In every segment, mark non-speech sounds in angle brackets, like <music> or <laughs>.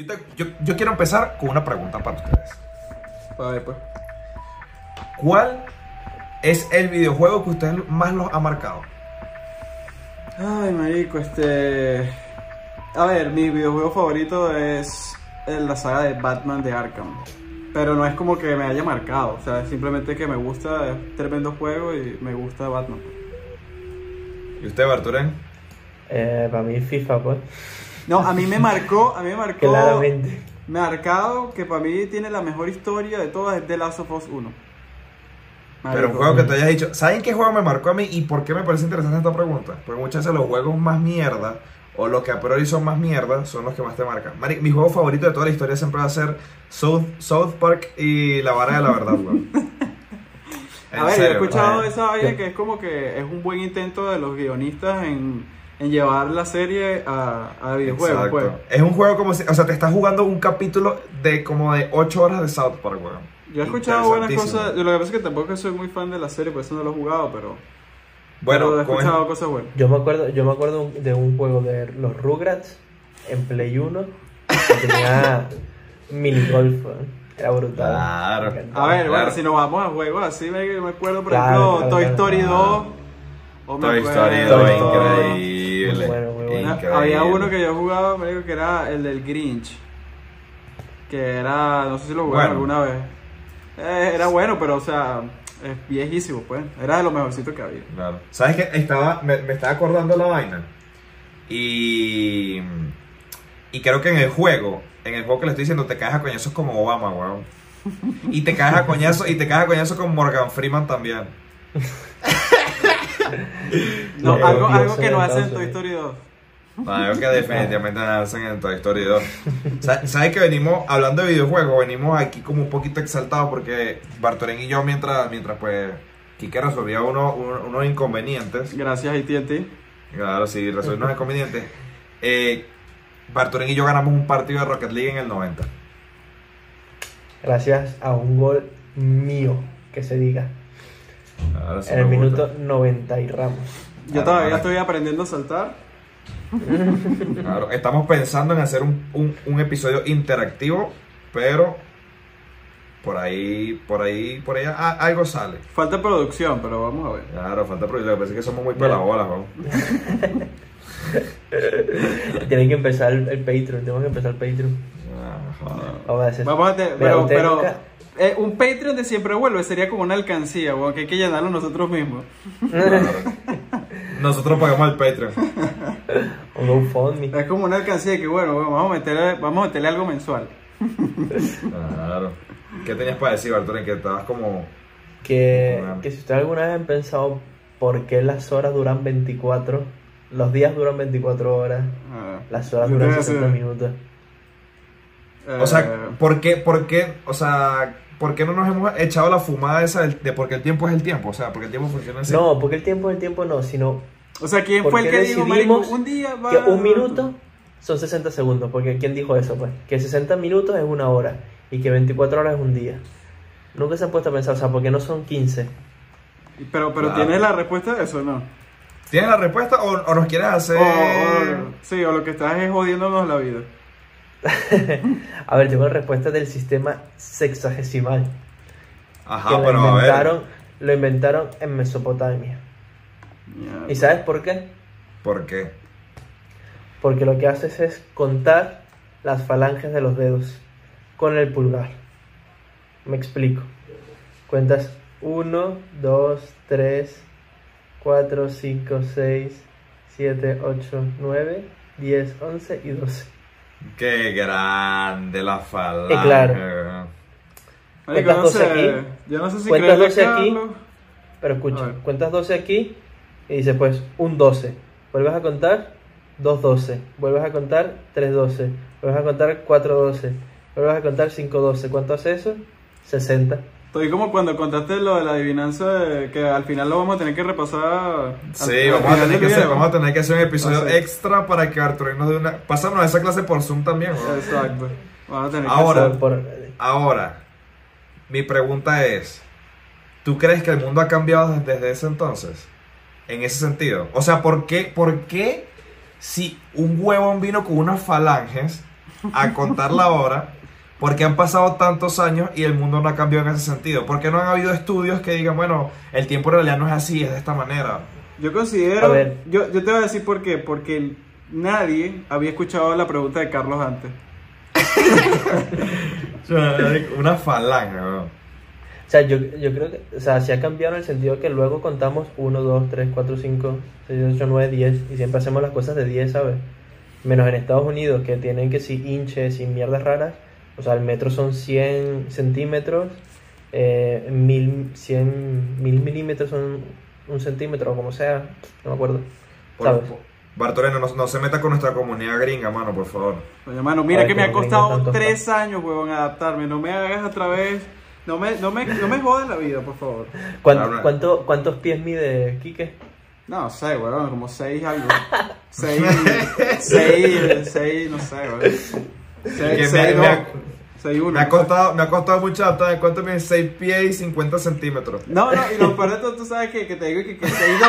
Yo, te- yo- yo quiero empezar con una pregunta para ustedes. A ver, pues. ¿Cuál es el videojuego que ustedes más los ha marcado? Ay, marico, este... A ver, mi videojuego favorito es la saga de Batman de Arkham. Pero no es como que me haya marcado, o sea, simplemente que me gusta, es tremendo juego y me gusta Batman. ¿Y usted, Barturén? Eh, para mí FIFA, pues. No, a mí me marcó, a mí me marcó... Claramente. Marcado que para mí tiene la mejor historia de todas es The Last of Us 1. Pero un Marico, juego que te hayas dicho. ¿Saben qué juego me marcó a mí y por qué me parece interesante esta pregunta? Porque muchas veces los juegos más mierda o los que a priori son más mierda son los que más te marcan. Mari- mi juego favorito de toda la historia siempre va a ser South, South Park y La Vara de la Verdad, weón. <laughs> A ver, yo he serio, escuchado esa vaina que es como que es un buen intento de los guionistas en, en llevar la serie a, a videojuegos, Exacto. pues. Es un juego como si, o sea, te estás jugando un capítulo de como de 8 horas de South Park, weón. Yo he escuchado buenas cosas, yo lo que pasa es que tampoco soy muy fan de la serie, por eso no lo he jugado, pero, Bueno, pero he escuchado cosas buenas. Yo me acuerdo, yo me acuerdo de un juego de los Rugrats en Play 1 que tenía <laughs> mini golf. Era brutal. Claro. A ver, bueno, si nos vamos a juegos así, me, me acuerdo, por Claro, ejemplo, claro, Toy claro. Story 2. o me Toy Story Toy 2, Story. Increíble. Muy bueno, muy bueno. Increíble. Había uno que yo jugaba, me dijo que era el del Grinch. Que era, no sé si lo jugaron Bueno. alguna vez. Eh, era bueno, pero o sea, es viejísimo, pues. Era de lo mejorcito que había. Claro. ¿Sabes qué? Estaba, me, me estaba acordando la vaina. Y. Y creo que en el juego, en el juego que le estoy diciendo, te caes a coñazos como Obama, weón. Y te caes a coñazos, y te caes a coñazos con Morgan Freeman también. <laughs> <laughs> No, No, algo, algo que no hacen en Toy Story 2. No, algo que definitivamente no hacen en Toy Story 2. Sa- ¿Sabes que venimos, hablando de videojuegos, venimos aquí como un poquito exaltados porque Bartolén y yo, mientras, mientras pues, Kike resolvía uno- uno- unos inconvenientes, Gracias, AT&T. Claro, sí, resolver unos inconvenientes. Eh, y yo ganamos un partido de Rocket League en el 90. Gracias a un gol mío, que se diga. Claro, sí en el me minuto gusta. 90 y ramos. Yo Ah, todavía ahora- estoy aprendiendo a saltar. <laughs> <laughs> Claro, estamos pensando en hacer un, un- un episodio interactivo, pero por ahí, por ahí, por ahí a- algo sale. Falta producción, pero vamos a ver. Claro, falta problema. Parece que somos muy pelabolas, ¿no? <laughs> Tienen que empezar el, el Patreon, tenemos que empezar el Patreon. Ah, joder. Vamos a hacer Vamos a Mira, pero, pero nunca- eh, un Patreon de siempre vuelve sería como una alcancía, weón, que hay que llenarlo nosotros mismos. Claro. Nosotros pagamos el Patreon. <laughs> un GoFundMe. Es como una alcancía que bueno, weón, vamos a meterle, vamos a meterle algo mensual. Claro. ¿Qué tenías para decir, Bartolín? Que estabas como. Que, que si ustedes alguna vez han pensado por qué las horas duran 24, los días duran 24 horas, Ah, las horas duran te voy a 60 hacer, minutos. O sea, eh, ¿por qué, por qué, o sea, por qué no nos hemos echado la fumada esa del- de porque el tiempo es el tiempo? O sea, porque el tiempo funciona así. No, porque el tiempo es el tiempo no, sino o sea, ¿quién ¿por fue el que dijo, marico, un día va... que un minuto son 60 segundos, porque ¿quién dijo eso? Pues que 60 minutos es una hora y que 24 horas es un día. Nunca se han puesto a pensar, o sea, ¿por qué no son 15? Pero, pero Claro. ¿tienes la respuesta de eso o no? ¿Tienes la respuesta o, o nos quieres hacer...? O, o- sí, o lo que estás es jodiéndonos la vida. <laughs> A ver, tengo la respuesta del sistema sexagesimal. Ajá, que lo pero a ver. inventaron, lo inventaron en Mesopotamia. Mierda. ¿Y sabes por qué? ¿Por qué? Porque lo que haces es contar las falanges de los dedos con el pulgar. Me explico. Cuentas 1, 2, 3, 4, 5, 6, 7, 8, 9, 10, 11 y 12. Qué grande la falange. Eh, claro. Marico, Cuentas no 12 sé, aquí, yo no sé si cuentas creerle a 12 aquí. Pero escucha, cuentas 12 aquí y dices pues un 12. Vuelves a contar 2 12. Vuelves a contar 3 12. Vuelves a contar 4 12. Vuelves a contar 5 12. ¿Cuánto hace eso? 60. Estoy como cuando contaste lo de la adivinanza, de que al final lo vamos a tener que repasar. Sí, al vamos a, tener que hacer, video. vamos a tener que hacer un episodio Ah, sí. extra para que Arturo nos dé una... Pásanos esa clase por Zoom también, ¿no? Exacto. Vamos a tener que Ahora. hacer- Por- Ahora, mi pregunta es, ¿tú crees que el mundo ha cambiado desde, desde ese entonces? En ese sentido. O sea, ¿por qué, por qué si un huevón vino con unas falanges a contar la hora porque han pasado tantos años y el mundo no ha cambiado en ese sentido. Porque no han habido estudios que digan, bueno, el tiempo en realidad no es así, es de esta manera. Yo considero. A ver. Yo, yo te voy a decir por qué. Porque nadie había escuchado la pregunta de Carlos antes. <laughs> Una falange, weón. O sea, yo, yo creo que, o sea, sí ha cambiado en el sentido que luego contamos 1, 2, 3, 4, 5, 6, 8, 9, 10 y siempre hacemos las cosas de 10, ¿sabes? Menos en Estados Unidos que tienen que si hinches y mierdas raras, o sea, el metro son 100 centímetros, eh, mil, 100, mil milímetros son un centímetro, o como sea, no me acuerdo. Por, ¿sabes? Por, Bartoleno, no, no, se meta con nuestra comunidad gringa, mano, por favor. Oye, mano, mira Ay, que, me ha costado tres años, huevón, adaptarme. No me hagas otra vez. No me, no me, no me <laughs> jodas la vida, por favor. ¿Cuánto, cuánto, cuántos pies mide Quique? No sé, weón, bueno, como <laughs> seis algo. seis, seis, seis, no sé, weón. 6, 6, me, me, ha costado, mucho adaptar de cuánto 6 pies y 50 centímetros. No, no, y lo peor de todo, tú sabes que, que te digo que, que 6 2,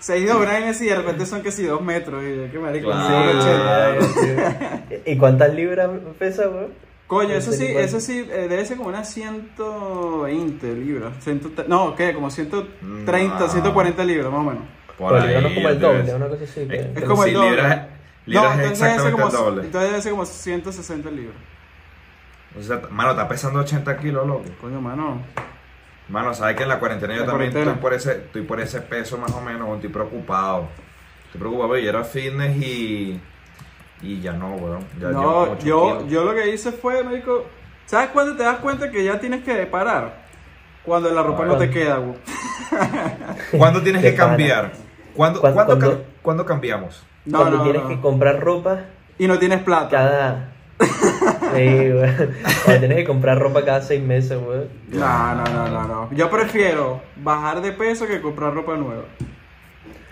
6 2 Brian es y de repente son casi 2 metros. Y yo, qué marico, claro. sí, ¿Y cuántas libras pesa, weón? Coño, eso sí, eso sí, eh, debe ser como unas 120 libras. 100, no, ¿qué? Como 130, no. 140 libras, más o menos. Por, Por ahí, no es como el doble, pues. una cosa así. Es, es como el doble. Libras, libras no, es entonces debe ser exactamente como, el doble. entonces debe ser como 160 libras. O sea, mano, está pesando 80 kilos, loco. Coño, mano. Mano, sabes que en la cuarentena yo La también cuarentena. estoy por, ese, estoy por ese peso más o menos, estoy preocupado. Estoy preocupado, yo era fitness y. Y ya no, weón. Ya No, yo, yo lo que hice fue, médico, ¿sabes cuándo te das cuenta que ya tienes que parar? Cuando la ropa no te queda, güey. ¿Cuándo tienes que cambiar? ¿Cuándo, ¿Cuándo- ¿cuándo, cuándo? ca- cuándo cambiamos? No, Cuando no, tienes no. que comprar ropa Y no tienes plata. cada. <laughs> Sí. Cuando tienes que comprar ropa cada seis meses, weón. No, no, no, no, no. Yo prefiero bajar de peso que comprar ropa nueva.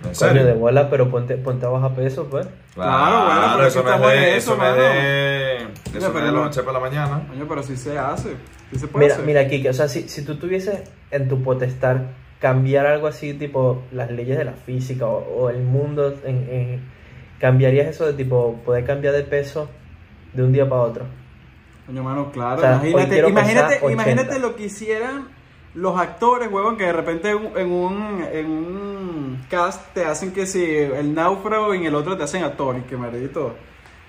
¿En Coño, serio? de bola, pero ponte, ponte a bajar peso, pues. Claro, bueno, pero eso en de, eso, mano. de, eso pero de la no- noche para la mañana. Coño, pero sí se hace. Sí se puede Mira, hacer. mira, Kike, o sea, si, si tú tuvieses en tu potestad cambiar algo así, tipo las leyes de la física o, o el mundo, en, en- ¿cambiarías eso de tipo poder cambiar de peso de un día para otro? Coño, mano, claro. O sea, hoy imagínate, quiero imagínate, pesar 80. imagínate lo que hicieran los actores, huevón, que de repente en un, en un, cast te hacen que si el náufrago y en el otro te hacen actor y que maldito.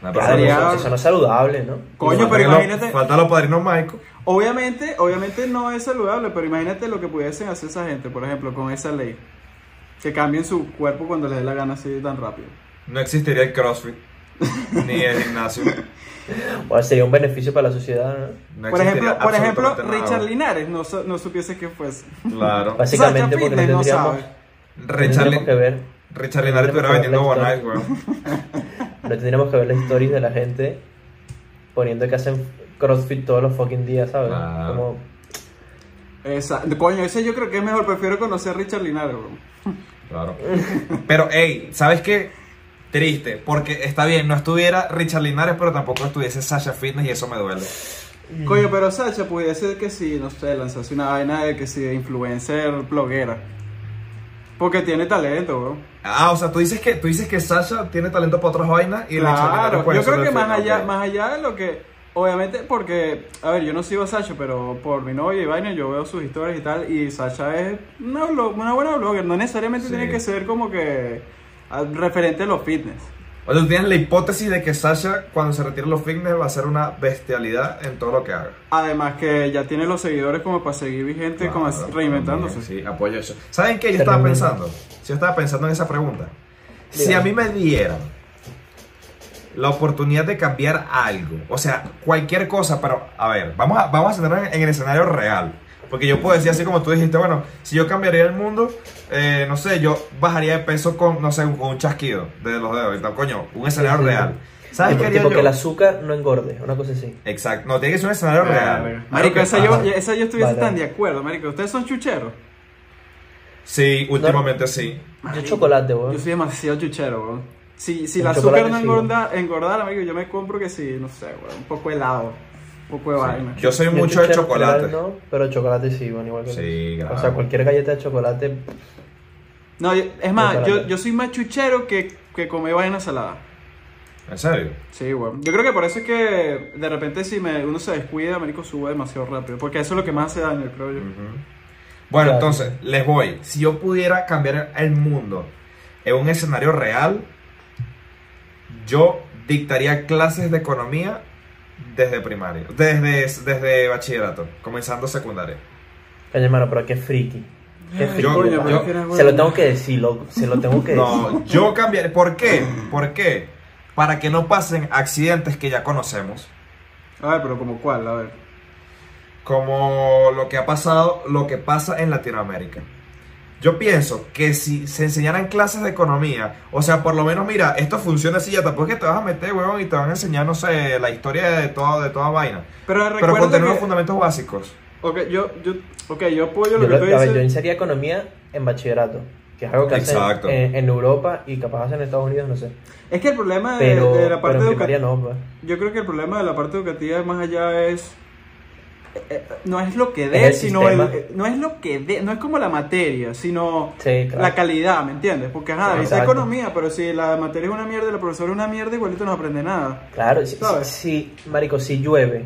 Claro, Sería- eso, eso no es saludable, ¿no? Coño, pero los- imagínate- Faltan los padrinos mágicos. Obviamente, obviamente no es saludable, pero imagínate lo que pudiesen hacer esa gente, por ejemplo, con esa ley. Que cambien su cuerpo cuando les dé la gana así tan rápido. No existiría el CrossFit. ni el gimnasio. <laughs> O sería un beneficio para la sociedad, ¿no? No por ejemplo, por ejemplo. Richard Linares no, no supiese que fuese. Claro. <laughs> Básicamente Sacha porque no no tendríamos, sabe. no Richard, tendríamos que Lin- ver, Richard Linares estuviera vendiendo Bonais, weón. <laughs> no tendríamos que ver las stories de la gente poniendo que hacen CrossFit todos los fucking días, ¿sabes? Claro. Como, Esa, coño, ese yo creo que es mejor, prefiero conocer a Richard Linares, bro. Claro. Pero, hey, ¿sabes qué? Triste, porque está bien, no estuviera Richard Linares, pero tampoco estuviese Sasha Fitness y eso me duele. Coño, pero Sacha pudiese que si, no sé, lanzarse una vaina de que si de influencer bloguera. Porque tiene talento, bro. Ah, o sea, tú dices que, tú dices que Sasha tiene talento para otras vainas y Claro, yo creo que más allá, más allá de lo que, obviamente porque, a ver, yo no sigo a Sacha, pero por mi novia y vaina yo veo sus historias y tal, y Sacha es una, una buena blogger, no necesariamente Sí. tiene que ser como que referente a los fitness. O sea, tú tienes la hipótesis de que Sasha, cuando se retire los fitness, va a ser una bestialidad en todo lo que haga. Además que ya tiene los seguidores como para seguir vigente, como Claro, reinventándose. también, Sí, apoyo eso. ¿Saben qué? Yo estaba pensando. Yo estaba pensando en esa pregunta. Si a mí me dieran la oportunidad de cambiar algo, o sea, cualquier cosa, pero a ver, vamos a, vamos a centrarnos en, en el escenario real. Porque yo puedo decir así como tú dijiste, bueno, si yo cambiaría el mundo, eh, no sé, yo bajaría de peso con, no sé, con un chasquido de los dedos tal, coño, un escenario Sí, sí. real. ¿Sabes qué haría tipo yo? que el azúcar no engorde, una cosa así. Exacto, no, tiene que ser un escenario real. Marico, esa yo, esa yo estuviese Vale. tan de acuerdo, marico. ¿Ustedes son chucheros? Sí, últimamente sí. Yo chocolate, weón. Yo soy demasiado chuchero, weón. Si, si el El azúcar no sí, engorda, engordara, amigo, yo me compro que sí, no sé, weón. Un poco helado, poco de vaina. Yo soy Yo mucho de chocolate. No, pero chocolate sí, bueno, igual que Sí, claro. O sea, cualquier galleta de chocolate. No, es más, yo, yo soy más chuchero que, que comer vaina salada. ¿En serio? Sí, weón. Yo creo que por eso es que de repente si me, uno se descuida, marico, sube demasiado rápido. Porque eso es lo que más hace daño, creo yo. Bueno, Claro. entonces, les voy. Si yo pudiera cambiar el mundo en un escenario real, yo dictaría clases de economía desde primaria, desde, desde bachillerato, comenzando secundaria. Coño, hermano, pero qué friki. Qué friki. Yo- yo- se lo tengo que decir, loco. Se lo tengo que decir. No, yo cambiaré. ¿Por qué? ¿Por qué? Para que no pasen accidentes que ya conocemos, A ver, pero como cuál, a ver. como lo que ha pasado, lo que pasa en Latinoamérica. Yo pienso que si se enseñaran clases de economía, o sea, por lo menos, mira, esto funciona así, ya tampoco es que te vas a meter, huevón, y te van a enseñar, no sé, la historia de, todo, de toda vaina. Pero Pero con tener que... los fundamentos básicos. Ok, yo, yo, okay, yo apoyo lo Yo, que lo- tú a ver, yo dices. insería economía en bachillerato, que es algo que hacen Exacto. en, en Europa y capaz hacen en Estados Unidos, no sé. Es que el problema de, Pero, de la parte educativa... no, pues. Yo creo que el problema de la parte educativa más allá es no es lo que Es dé, sino el, eh, no es lo que dé, no es como la materia, sino Sí, claro. la calidad, ¿me entiendes? Porque ajá, dice Exacto. economía, pero si la materia es una mierda y la profesora es una mierda, igualito no aprende nada. Claro, si, ¿Sabes? si- marico, si llueve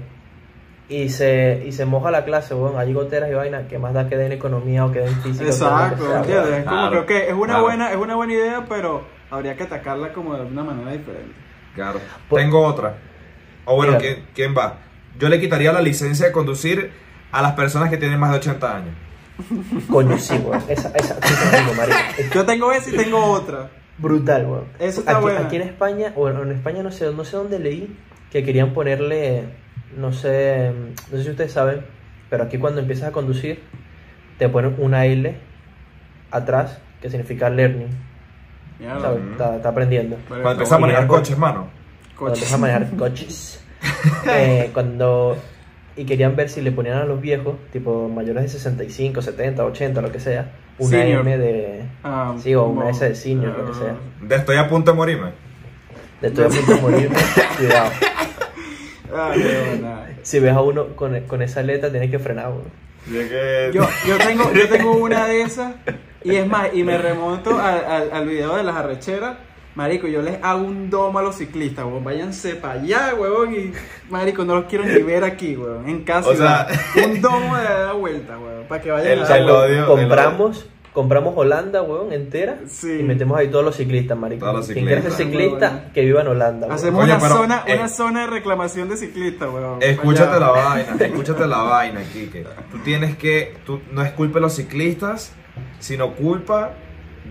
y se, y se moja la clase, bueno, hay goteras y vaina, que más da que den economía o que den física. Exacto, que sea, ¿entiendes? Es como Claro, creo que es una claro. buena es una buena idea, pero habría que atacarla como de una manera diferente. Claro. Por- Tengo otra. O bueno. ¿quién, quién va? Yo le quitaría la licencia de conducir a las personas que tienen más de 80 años. Coño, sí, weón. Esa, esa, sí te lo digo, marico. Es Yo tengo esa y tengo otra. brutal, weón. Eso está aquí, buena. aquí en España, o en España no sé, no sé dónde leí, que querían ponerle, no sé, no sé si ustedes saben, pero aquí cuando empiezas a conducir, te ponen una L atrás, que significa learning. Está, está aprendiendo. Cuando empiezas a manejar Coche. coches, mano. Cuando coche. empiezas a manejar coches. <laughs> Eh, cuando... Y querían ver si le ponían a los viejos, tipo mayores de 65, 70, 80, lo que sea, una Senior. M de... Ah, Sí, o una S de senior, lo que sea. De estoy a punto de morirme. De estoy a punto de morirme, <laughs> cuidado. Ah. Si ves a uno con, con esa aleta, tienes que frenar. Yo, yo, tengo, yo tengo una de esas y es más, y me <laughs> remonto al, al, al video de las arrecheras. Marico, yo les hago un domo a los ciclistas, weón. Váyanse para allá, weón. Y, marico, no los quiero ni <laughs> ver aquí, weón. En casa. O sea- un <laughs> domo de dar vuelta, weón. Para que vayan El- a odio, el compramos, compramos Holanda, weón, entera. Sí. Y metemos ahí todos los ciclistas, marico. Todos los Quien quiera ser ciclistas. ciclista, Bueno. que viva en Holanda, weón. Hacemos una, pero, zona, eh, una zona de reclamación de ciclistas, weón. Escúchate la vaina, escúchate la vaina, Kike. Tú tienes que, tú, no es culpa de los ciclistas, sino culpa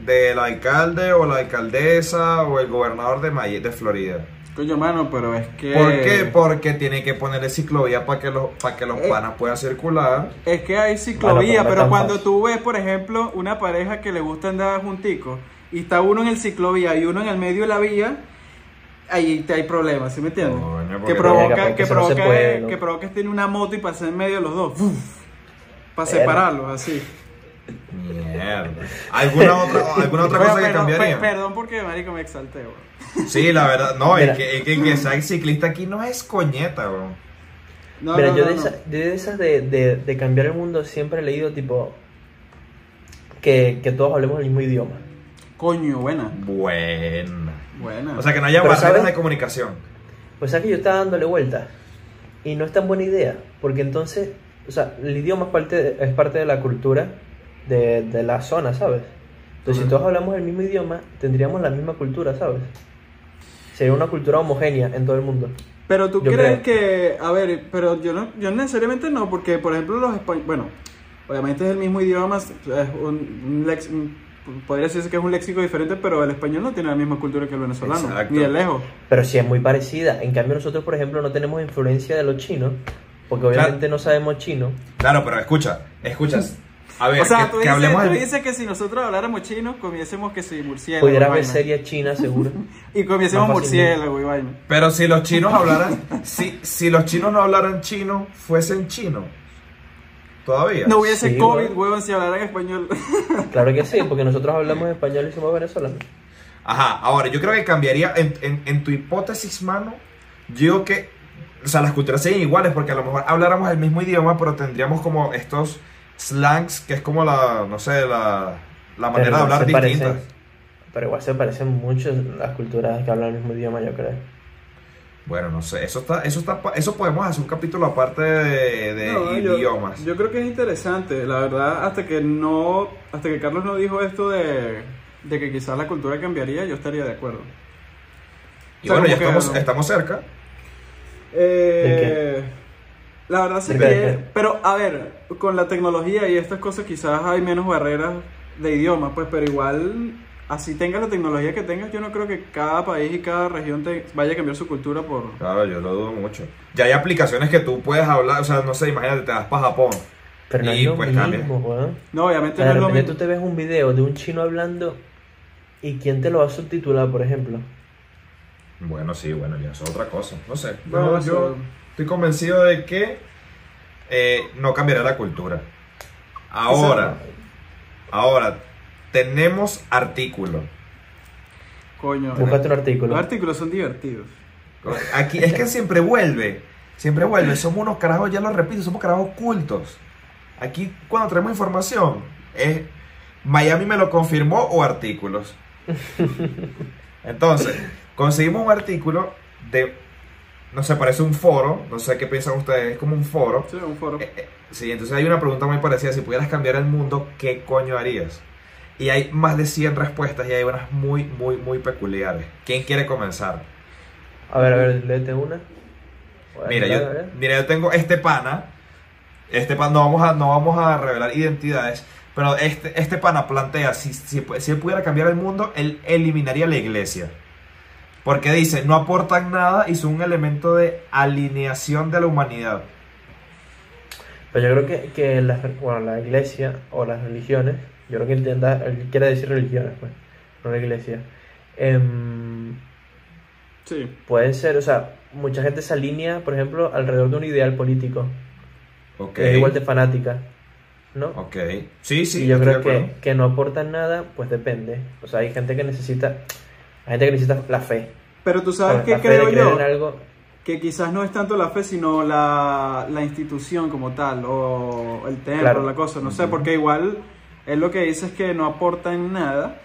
del alcalde o la alcaldesa o el gobernador de, May- de Florida. Coño, mano, pero es que. ¿Por qué? Porque tiene que ponerle ciclovía para que los, para que los Eh. panas puedan circular. Es que hay Bueno, ciclovía, pero cuando tú ves, por ejemplo, una pareja que le gusta andar junticos y está uno en el ciclovía y uno en el medio de la vía, ahí te hay problemas, ¿sí me entiendes? Que provoca, que no provoca, puede, ¿no? que provoca que tiene una moto y pasa en medio de los dos. Para separarlos, así. Mierda. ¿Alguna otra, alguna otra Pero- cosa que pero- cambiaría? per- Perdón porque, marico, me exalté, weón. Sí, la verdad, no, es que, es que, que sea ciclista aquí no es coñeta, bro. No, Mira, no, yo no, de, no. esa- de esas de, de, de cambiar el mundo siempre he leído, tipo, que, que todos hablemos el mismo idioma. Coño, buena. Buena. Buena. O sea, que no haya Pero, barreras ¿sabes? de comunicación. Pues sabes que yo estaba dándole vuelta y no es tan buena idea, porque entonces, o sea, el idioma es parte de, es parte de la cultura de, de la zona, ¿sabes? Entonces, si todos hablamos el mismo idioma, tendríamos la misma cultura, ¿sabes? Sería una cultura homogénea en todo el mundo. Pero tú Yo crees creo. que, a ver, pero yo no, yo necesariamente no, porque por ejemplo los españoles, bueno, obviamente es el mismo idioma, es un, un lex- un- podría decirse que es un léxico diferente, pero el español no tiene la misma cultura que el venezolano, Exacto. ni de lejos. Pero sí es muy parecida. En cambio, nosotros, por ejemplo, no tenemos influencia de los chinos, porque obviamente no sabemos chino. Claro, pero escucha, escuchas. A ver, o sea, que, tú, que dices, hablemos tú del- dices que si nosotros habláramos chino, comiésemos que si murciélago. Pudiera haber serie china, seguro. <laughs> Y comiésemos murciélago y vaina. Pero si los chinos hablaran, <laughs> si, si los chinos no hablaran chino, fuesen chinos. Todavía. No hubiese Sí, COVID, weón. huevón, si hablaran español. <laughs> Claro que sí, porque nosotros hablamos español y somos venezolanos. Ajá, ahora yo creo que cambiaría en, en- en tu hipótesis, mano. Yo digo que, o sea, las culturas serían iguales porque a lo mejor habláramos el mismo idioma, pero tendríamos como estos slangs que es como la, no sé, la, la manera de hablar distinta. parecen- Pero igual se parecen mucho las culturas que hablan el mismo idioma, yo creo. Bueno, no sé, eso está, eso está, eso podemos hacer un capítulo aparte de, de No, yo- idiomas. Yo, creo que es interesante, la verdad, hasta que no, hasta que Carlos no dijo esto de, de que quizás la cultura cambiaría, yo estaría de acuerdo. y o sea, bueno, ya que estamos, no. estamos cerca. Eh, la verdad sí que, pero a ver, con la tecnología y estas cosas quizás hay menos barreras de idioma, pues, pero igual, así tengas la tecnología que tengas, yo no creo que cada país y cada región te vaya a cambiar su cultura por... Claro, yo lo dudo mucho. Ya hay aplicaciones que tú puedes hablar, o sea, no sé, imagínate, te vas para Japón. Pero no Y, es lo pues, mismo, weón. No, O obviamente sea, no es lo mismo. tú te ves un video de un chino hablando y quién te lo va a subtitular, por ejemplo. Bueno, sí, bueno, ya es otra cosa. No sé. Bueno, yo, eso- yo estoy convencido de que eh, no cambiará la cultura. Ahora, ahora, tenemos artículos. Coño. Búscate un artículo. Los artículos son divertidos. Aquí es que siempre vuelve, siempre vuelve. Somos unos carajos, ya lo repito, somos carajos cultos. Aquí cuando traemos información es Miami me lo confirmó o artículos. <laughs> Entonces, conseguimos un artículo de, no sé, parece un foro, no sé qué piensan ustedes, es como un foro. Sí, un foro. Eh, eh, Sí, entonces hay una pregunta muy parecida, si pudieras cambiar el mundo, ¿qué coño harías? Y hay más de 100 respuestas y hay unas muy, muy, muy peculiares. ¿Quién quiere comenzar? A ver, a ver, léete una. Mira, yo, mira, yo tengo este pana. Este pana, no vamos a, no vamos a revelar identidades, pero este, este pana plantea, si, si, si él pudiera cambiar el mundo, él eliminaría la iglesia. Porque dice, no aportan nada y son un elemento de alineación de la humanidad. Pero yo creo que, que la, bueno, la iglesia o las religiones, yo creo que él quiere decir religiones, pues, no la iglesia. Em, Sí. pueden ser, o sea, mucha gente se alinea, por ejemplo, alrededor de un ideal político, Ok. que es igual de fanática, ¿no? Ok. Sí, sí. y yo creo que, que no aportan nada, pues depende. O sea, hay gente que necesita, hay gente que necesita la fe. Pero tú sabes La qué creo yo. en algo. Que quizás no es tanto la fe, sino la, la institución como tal, o el templo, Claro. la cosa, no sé, porque igual él lo que dice es que no aportan nada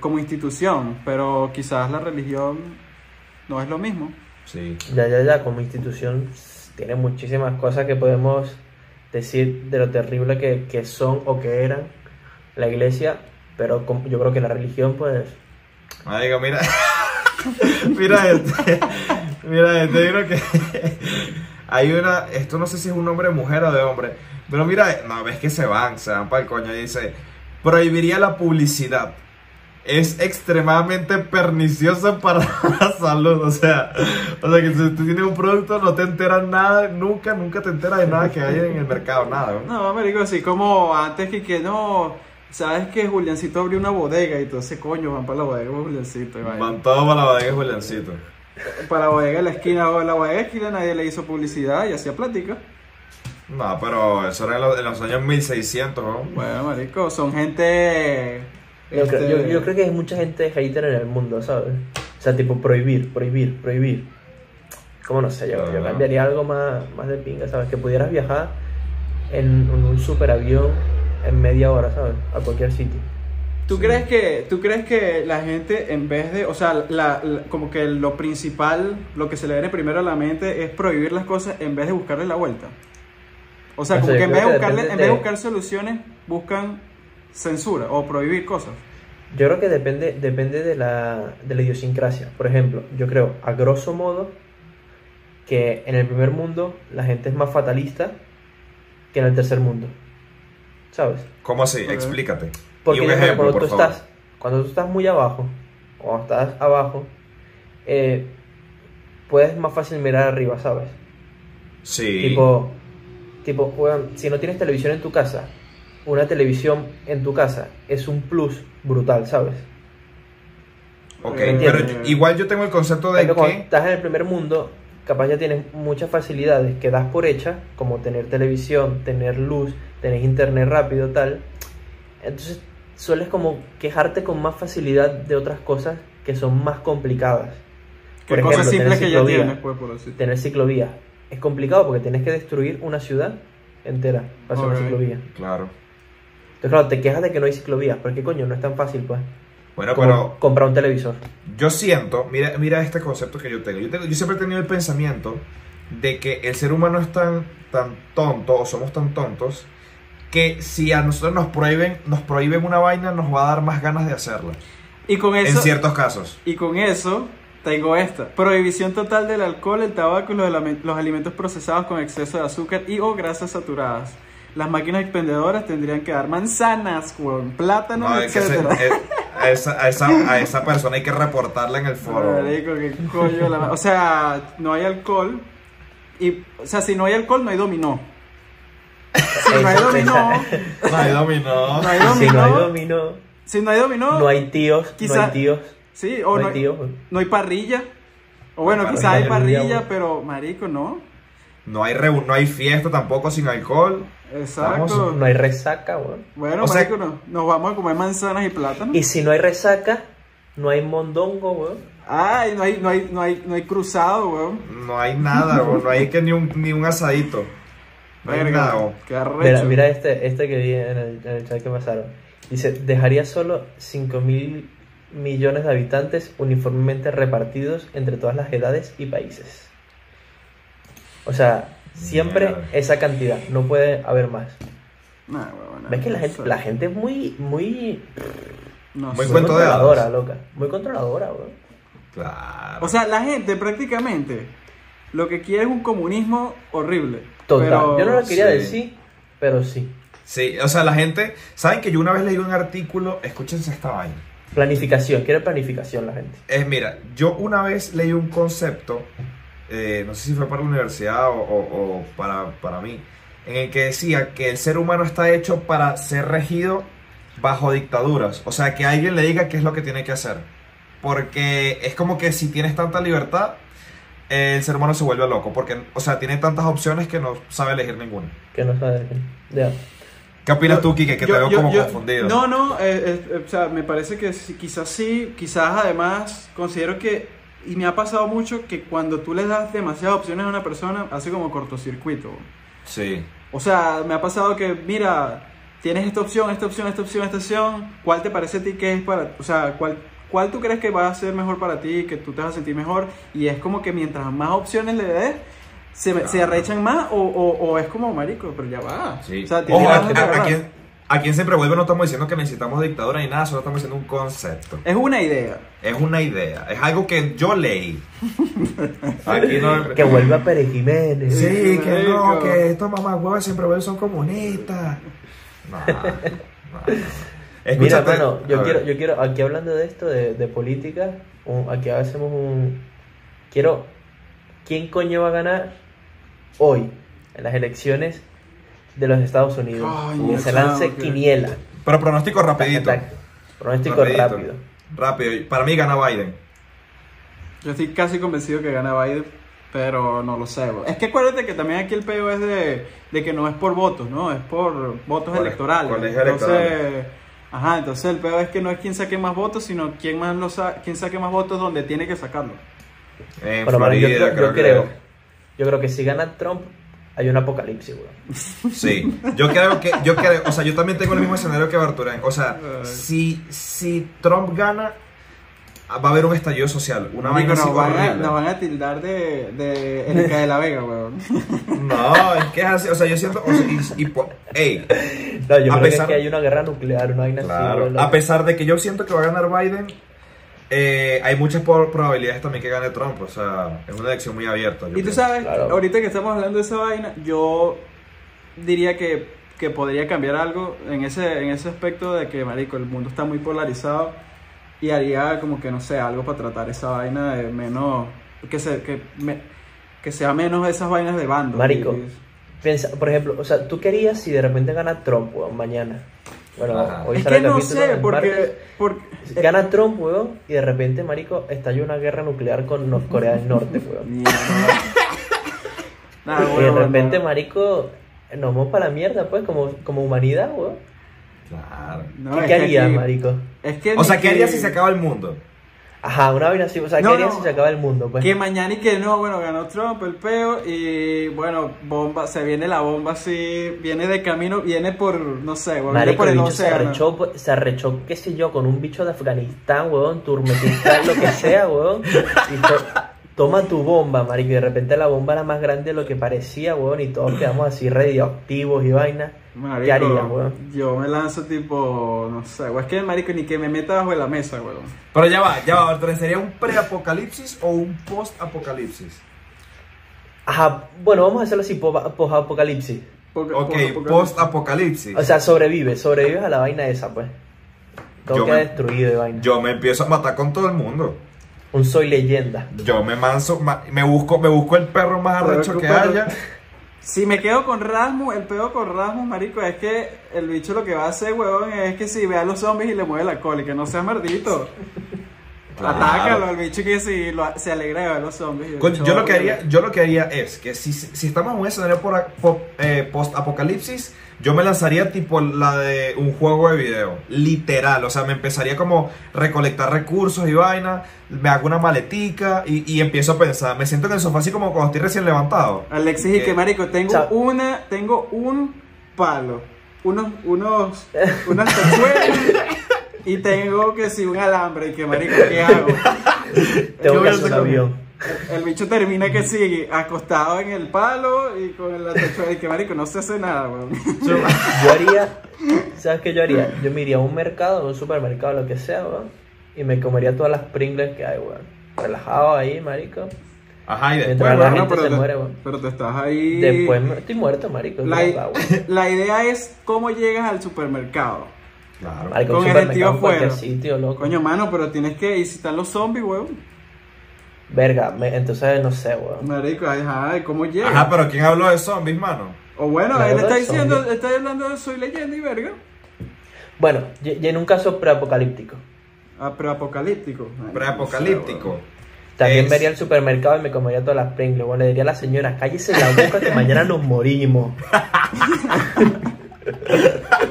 como institución, pero quizás la religión no es lo mismo. Sí. Ya, ya, ya, como institución tiene muchísimas cosas que podemos decir de lo terrible que, que son o que eran la iglesia, pero yo creo que la religión, pues, Marico, mira. <laughs> mira este. Mira este. Creo que. <laughs> Hay una. Esto no sé si es un hombre de mujer o de hombre. Pero mira. No, ves que se van. Se van para el coño. Y dice: Prohibiría la publicidad. Es extremadamente pernicioso para <laughs> la salud. O sea, o sea que si tú tienes un producto, no te enteras nada. Nunca, nunca te enteras de nada que hay en el mercado. Nada. ¿no? No, marico, así como antes que, que no, sabes que Juliancito abrió una bodega y todo ese coño van para la bodega de Juliancito. y. Van todos para la bodega Juliancito. Para la bodega de la esquina o la bodega de la esquina nadie le hizo publicidad y hacía plática. No, pero eso era en los, en los años 1600, ¿no? Bueno, marico, son gente... yo, creo, este, yo, yo creo que hay mucha gente hater en el mundo, ¿sabes? O sea, tipo prohibir, prohibir, prohibir. Como no sé, yo, yo cambiaría algo más, más de pinga, ¿sabes? Que pudieras viajar en, en un superavión en media hora, ¿sabes? A cualquier sitio. ¿Tú, Sí. crees que, ¿Tú crees que la gente en vez de, o sea, la, la- como que lo principal, lo que se le viene primero a la mente es prohibir las cosas en vez de buscarle la vuelta? O sea, O como sea, que en vez, de que buscarle, depende en vez de de- buscar soluciones, buscan censura o prohibir cosas. Yo creo que depende, depende de, la, de la idiosincrasia. Por ejemplo, yo creo, a grosso modo, que en el primer mundo la gente es más fatalista que en el tercer mundo. ¿Sabes? ¿Cómo así? Explícate. Porque y un ejemplo, cuando, por tú favor. estás, cuando tú estás muy abajo, o estás abajo, eh, puedes más fácil mirar arriba, ¿sabes? Sí. Tipo, tipo, weón, si no tienes televisión en tu casa, una televisión en tu casa es un plus brutal, ¿sabes? ok, ¿Me pero igual yo tengo el concepto de Porque cuando que. estás en el primer mundo, capaz ya tienes muchas facilidades que das por hechas, como tener televisión, tener luz, tener internet rápido, tal. Entonces sueles como quejarte con más facilidad de otras cosas que son más complicadas. Que Por cosas ejemplo, simples tener que ya tienes, pues, por. Tener ciclovía es complicado porque tienes que destruir una ciudad entera para hacer una ciclovía. Claro. Entonces, claro, te quejas de que no hay ciclovías, pero ¿qué coño? No es tan fácil, pues. Bueno, como pero comprar un televisor. yo siento, mira, mira este concepto que yo tengo. Yo, tengo. yo siempre he tenido el pensamiento de que el ser humano es tan, tan tonto, o somos tan tontos, que si a nosotros nos prohíben, nos prohíben una vaina, nos va a dar más ganas de hacerla. Y con En eso, ciertos casos. y con eso tengo esta. Prohibición total del alcohol, el tabaco y los, los alimentos procesados con exceso de azúcar y o grasas saturadas. Las máquinas expendedoras tendrían que dar manzanas, weón, plátanos, No, es <laughs> eh, a, esa, a, esa, a esa persona hay que reportarla en el foro. Marico, qué coño la O sea, no hay alcohol. Y, o sea, si no hay alcohol, no hay dominó. Si no hay dominó, No hay dominó. no hay Si no hay dominó. dominó, Si no hay dominó, no hay tíos, no hay tíos, sí, o no no hay tíos. no hay parrilla. O bueno, quizás hay parrilla, pero marico, no. No hay, reu- no hay fiesta tampoco sin alcohol. Exacto. Vamos, No hay resaca, weón. Bueno, O sea- marico, no. nos vamos a comer manzanas y plátanos. Y si no hay resaca, no hay mondongo, weón. Ay, no hay, no hay, no hay, no hay cruzado, weón. No hay nada, bro. no hay que ni un, ni un asadito. No hay Verga, nada. arrecho. Mira, mira este, este que vi en el, en el chat que pasaron. Dice, dejaría solo 5 mil millones de habitantes uniformemente repartidos entre todas las edades y países. O sea, siempre Mierda. esa cantidad, no puede haber más. Nah, weón, ¿Ves que la gente, la gente es muy, muy, No Muy sé. muy de controladora, loca? Muy controladora, weón. Claro. O sea, la gente prácticamente lo que quiere es un comunismo horrible. Total. Pero- Yo no lo quería sí. decir, pero sí. sí, o sea, la gente. ¿Saben que yo una vez leí un artículo? Escúchense esta vaina. Planificación, quiere planificación la gente. Es, mira, yo una vez leí un concepto, eh, no sé si fue para la universidad o, o- o para, para mí, en el que decía que el ser humano está hecho para ser regido bajo dictaduras. O sea, que alguien le diga qué es lo que tiene que hacer. Porque es como que si tienes tanta libertad, eh, el ser humano se vuelve loco. Porque, o sea, tiene tantas opciones que no sabe elegir ninguna. Que no sabe. Ya. ¿Qué opinas tú, Kike? Que yo- te veo yo- como yo- confundido. No, no, eh, eh, o sea, me parece que sí, quizás sí, quizás además considero que, y me ha pasado mucho que cuando tú le das demasiadas opciones a una persona, hace como cortocircuito. Sí. O sea, me ha pasado que, mira, tienes esta opción, esta opción, esta opción, esta opción, ¿cuál te parece a ti que es para, o sea, cuál, cuál tú crees que va a ser mejor para ti, que tú te vas a sentir mejor? Y es como que mientras más opciones le des, se, se arrechan más o, o, o es como marico, pero ya va. Sí. O sea, tienes Ojo, a, a- a agarrar. quien, a quien siempre vuelve no estamos diciendo que necesitamos dictadura ni nada, solo estamos diciendo un concepto. Es una idea. Es una idea, es algo que yo leí. <laughs> Aquí no... Que vuelva Pérez Jiménez. Sí, que no, que estos mamás siempre vuelven son comunistas. No, no, no. Mira, mano, yo quiero, yo quiero, aquí hablando de esto, de, de política, un- aquí hacemos un... Quiero, ¿quién coño va a ganar hoy en las elecciones de los Estados Unidos? Coño, se lance quiniela. Pero pronóstico rapidito. Tac, tac. Pronóstico Rapidito. rápido. Rápido. Para mí gana Biden. Yo estoy casi convencido que gana Biden, pero no lo sé. Es que acuérdate que también aquí el peo es de, de que no es por votos, ¿no? Es por votos electorales. colegio entonces, electoral. ajá, entonces el peo es que no es quien saque más votos, sino quién más lo sa quién saque más votos donde tiene que sacarlo. En Bueno, mano, yo, Florida, creo, yo que- creo, yo creo que si gana Trump, hay un apocalipsis, weón. <laughs> Sí, yo creo que, yo creo, o sea, yo también tengo el mismo escenario que Barturán. O sea, si, si Trump gana, va a haber un estallido social. Una vaina así nos, van a, horrible. nos van a tildar de, de Erika de la Vega, weón. No, es que es así, o sea, yo siento, o sea, y, y ey, No, yo A creo pesar- que hay una guerra nuclear, una vaina así, claro, weón. a pesar de que yo siento que va a ganar Biden, eh, hay muchas probabilidades también que gane Trump, o sea, es una elección muy abierta. Y tú pienso. sabes, Claro. ahorita que estamos hablando de esa vaina, yo diría que, que podría cambiar algo en ese, en ese aspecto de que, marico, el mundo está muy polarizado y haría como que, no sé, algo para tratar esa vaina de menos, que, se, que, me- que sea menos esas vainas de bando. Marico. Y- Piensa, por ejemplo, o sea, tú querías si de repente gana Trump, weón, mañana. Bueno, Ajá. hoy Es sale que el no capítulo sé, porque... porque Gana Trump, weón, y de repente, marico, estalla una guerra nuclear con Corea del Norte, weón. <laughs> Nah, y de repente, no. marico, nos vamos para la mierda, pues, como, como humanidad, weón. Claro. No, ¿Qué, qué haría, marico? Es que O sea, ¿qué que- haría si se acaba el mundo? Ajá, una vaina así. O sea, No, ¿qué harías no. si se acaba el mundo? Pues? Que mañana y que no, bueno, ganó Trump el peo y bueno, bomba, se viene la bomba así, viene de camino, viene por, no sé, weón, viene por el el se arrechó, pues, se arrechó, qué sé yo, con un bicho de Afganistán, weón, Turmequistán, lo que sea, weón. Y to- toma tu bomba, marico, y de repente la bomba era más grande de lo que parecía, weón, y todos quedamos así radioactivos y vaina. Marico, ¿Qué harías, weón? Yo me lanzo tipo, no sé, weón, es que marico ni que me meta bajo de la mesa, weón. Pero ya va, ya va, Bertrand, ¿sería un pre-apocalipsis o un post-apocalipsis? Ajá, bueno, vamos a hacerlo así, po- post-apocalipsis. Ok, post-apocalipsis. O sea, sobrevives, sobrevives a la vaina esa, pues. Todo Yo queda me- destruido de vaina. Yo me empiezo a matar con todo el mundo. Un soy leyenda. Yo me manso, ma- me busco, me busco el perro más arrecho que que haya. <laughs> Si me quedo con Rasmus, el peor con Rasmus, marico, es que el bicho lo que va a hacer, weón, es que si ve a los zombies y le mueve la cola, y que no sea mardito. Claro. Atácalo al bicho que si lo- se alegra de ver a los zombies. Coño, yo lo que haría, yo lo que haría es que si, si estamos en un escenario por, po- eh, post-apocalipsis, yo me lanzaría tipo la de un juego de video, literal, o sea, me empezaría como recolectar recursos y vaina, me hago una maletica y, y empiezo a pensar, me siento en el sofá así como cuando estoy recién levantado. Alexis y ¿Qué? que marico, tengo Chao. una, tengo un palo, unos, unos, unas <laughs> y tengo que si un alambre y que marico, ¿qué <laughs> hago? Tengo voy que a hacer un avión. El bicho termina que sí, acostado en el palo y con la tachuela y que marico, no se hace nada, weón. Yo haría, ¿sabes qué yo haría? Yo me iría a un mercado, a un supermercado, lo que sea, weón, y me comería todas las Pringles que hay, weón. Relajado ahí, marico. Ajá, y después, Mientras la bueno, gente pero, se te, muere, weón. pero te estás ahí. Después estoy muerto, marico. <laughs> la idea es cómo llegas al supermercado. Claro. Marico, con un el tío afuera. sitio, loco. Coño, mano, pero tienes que. ¿Y si están los zombies, weón? Verga, me- entonces no sé, weón. Marico, ajá, ¿y ¿cómo llegas? Ajá, pero ¿quién habló de zombies, mano? O bueno, él está diciendo, zombies. está hablando de soy leyenda y verga. Bueno, y, y en un caso preapocalíptico. Ah, Preapocalíptico. no sé, weón. También Es- me iría al supermercado y me comería todas las Pringles. Bueno, le diría a la señora, cállese la boca que mañana nos morimos. <laughs> <laughs>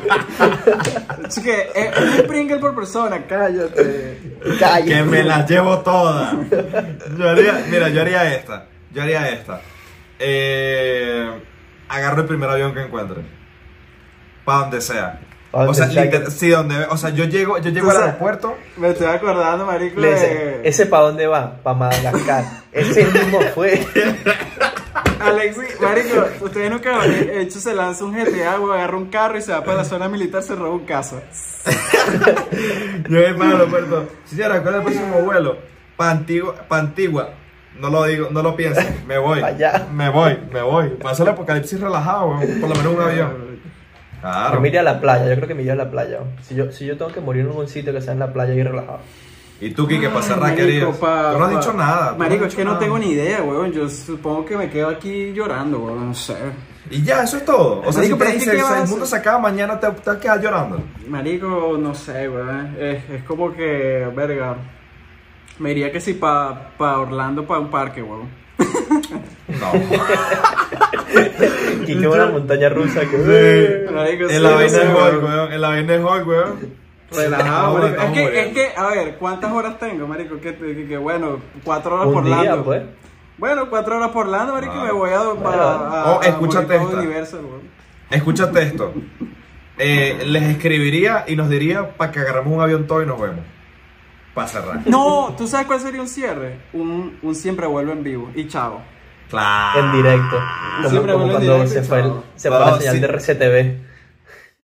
<laughs> Es que es un Pringle por persona, cállate. Que me las llevo todas. Yo haría, mira, yo haría esta. Yo haría esta. Eh, agarro el primer avión que encuentre. Para donde sea. Pa' donde o sea, liter- sí, donde, o sea, yo llego, yo llego al aeropuerto. Me estoy acordando, marico, de... ¿ese para dónde va? Para Madagascar. Ese mismo fue. <laughs> Alexis, marico, ustedes nunca han hecho se lanza un GTA, o agarra un carro y se va para la zona militar, se roba un caso. Yo voy para el aeropuerto. Señora, ¿cuál es el próximo vuelo? Para Antigua, pa' Antigua. No lo digo, no lo piensen. Me voy. Allá. Me voy, me voy. Paso el apocalipsis relajado, weón. Por lo menos un avión. Yo Claro. me iría a la playa, yo creo que me iría a la playa. Si yo, si yo tengo que morir en algún sitio que sea en la playa y relajado. ¿Y tú, Kike, para cerrar, qué Marico, harías? pa- Tú no has pa- dicho nada. Marico, has es que dicho no nada. tengo ni idea, weón. Yo supongo que me quedo aquí llorando, weón. No sé. Y ya, eso es todo. O sea, Marico, si dices, ¿qué el mundo se acaba mañana, te, te vas a quedar llorando. Marico, no sé, weón. Es, es como que, verga. Me iría que si pa, pa Orlando, pa un parque, weón. No. <laughs> Y que una montaña rusa que. Marico, sí, en la no vaina de Hulk, weón. weón. En la vaina de Hulk, weón. Relajado, Estamos- marico. Es que, es que, a ver, ¿cuántas horas tengo, marico? Que, que, que bueno, cuatro horas Un por día, Orlando. pues. Bueno, cuatro horas por Orlando, marico, y me voy a, para, a, Oh, a escúchate esta. Universal, weón. Escúchate esto. Eh, les escribiría y nos diría para que agarremos un avión todo y nos vemos. Para cerrar. No, ¿tú sabes cuál sería un cierre? Un, un siempre vuelvo en vivo. Y chao. Claro. En directo. Como, Siempre como vuelve en cuando directo se fue, el- se fue la No, señal sí. de RCTV.